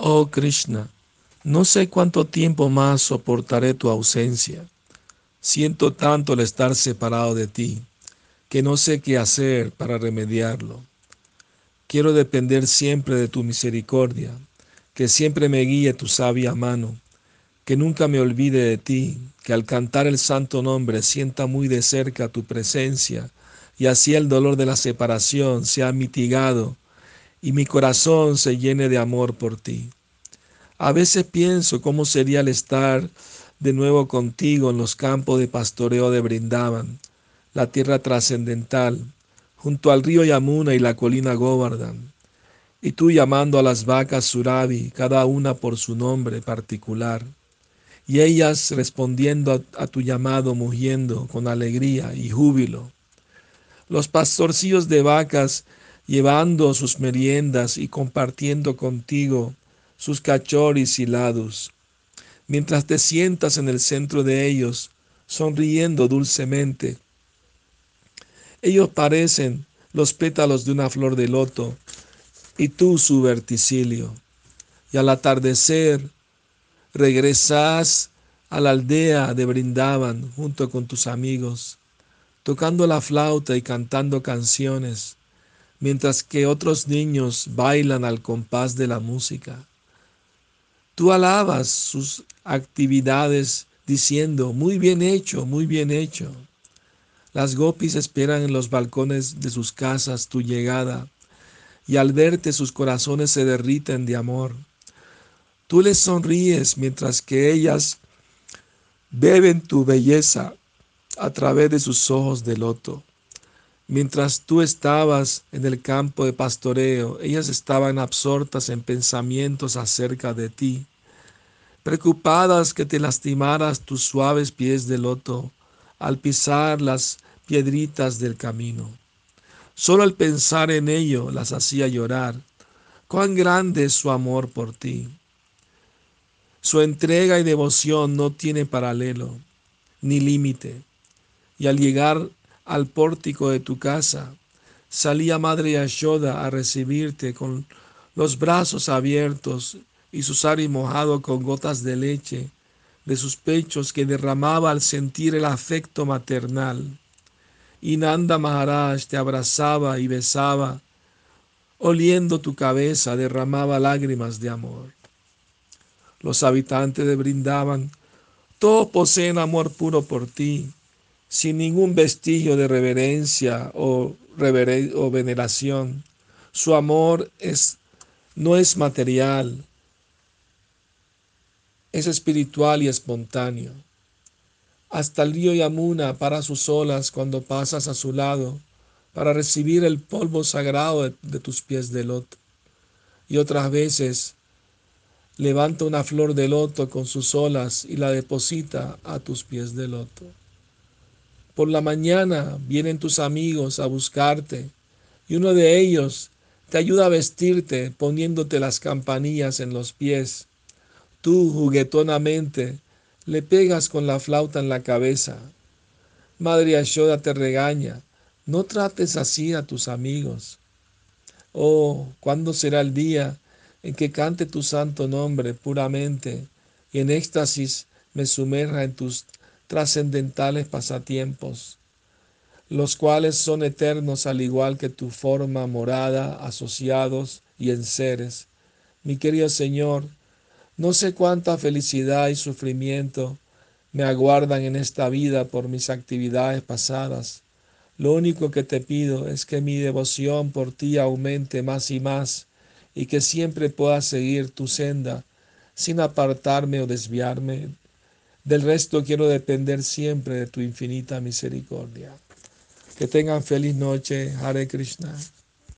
Oh Krishna, no sé cuánto tiempo más soportaré tu ausencia. Siento tanto el estar separado de ti, que no sé qué hacer para remediarlo. Quiero depender siempre de tu misericordia, que siempre me guíe tu sabia mano, que nunca me olvide de ti, que al cantar el santo nombre sienta muy de cerca tu presencia, y así el dolor de la separación sea mitigado, y mi corazón se llene de amor por ti. A veces pienso cómo sería el estar de nuevo contigo en los campos de pastoreo de Brindaban, la tierra trascendental, junto al río Yamuna y la colina Govardhan, y tú llamando a las vacas Surabi, cada una por su nombre particular, y ellas respondiendo a, tu llamado mugiendo con alegría y júbilo. Los pastorcillos de vacas llevando sus meriendas y compartiendo contigo sus cachoris y lados mientras te sientas en el centro de ellos, sonriendo dulcemente. Ellos parecen los pétalos de una flor de loto y tú su verticilio. Y al atardecer regresas a la aldea de Brindaban junto con tus amigos, tocando la flauta y cantando canciones, mientras que otros niños bailan al compás de la música. Tú alabas sus actividades diciendo, muy bien hecho, muy bien hecho. Las gopis esperan en los balcones de sus casas tu llegada y al verte sus corazones se derriten de amor. Tú les sonríes mientras que ellas beben tu belleza a través de sus ojos de loto. Mientras tú estabas en el campo de pastoreo, ellas estaban absortas en pensamientos acerca de ti, preocupadas que te lastimaras tus suaves pies de loto al pisar las piedritas del camino. Solo al pensar en ello las hacía llorar. Cuán grande es su amor por ti. Su entrega y devoción no tiene paralelo ni límite. Y al llegar al pórtico de tu casa, salía Madre Yashoda a recibirte con los brazos abiertos y su sari mojado con gotas de leche de sus pechos que derramaba al sentir el afecto maternal. Y Nanda Maharaj te abrazaba y besaba, oliendo tu cabeza derramaba lágrimas de amor. Los habitantes de Brindaban, todos poseen amor puro por ti, sin ningún vestigio de reverencia o, o veneración. Su amor es, no es material, es espiritual y espontáneo. Hasta el río Yamuna para sus olas cuando pasas a su lado para recibir el polvo sagrado de, de tus pies de loto. Y otras veces levanta una flor de loto con sus olas y la deposita a tus pies de loto. Por la mañana vienen tus amigos a buscarte y uno de ellos te ayuda a vestirte poniéndote las campanillas en los pies. Tú juguetonamente le pegas con la flauta en la cabeza. Madre Ashoda te regaña, no trates así a tus amigos. Oh, ¿cuándo será el día en que cante tu santo nombre puramente y en éxtasis me sumerja en tus trascendentales pasatiempos, los cuales son eternos al igual que tu forma morada, asociados y en seres. Mi querido Señor, no sé cuánta felicidad y sufrimiento me aguardan en esta vida por mis actividades pasadas. Lo único que te pido es que mi devoción por ti aumente más y más y que siempre pueda seguir tu senda sin apartarme o desviarme del resto quiero depender siempre de tu infinita misericordia. Que tengan feliz noche. Hare Krishna.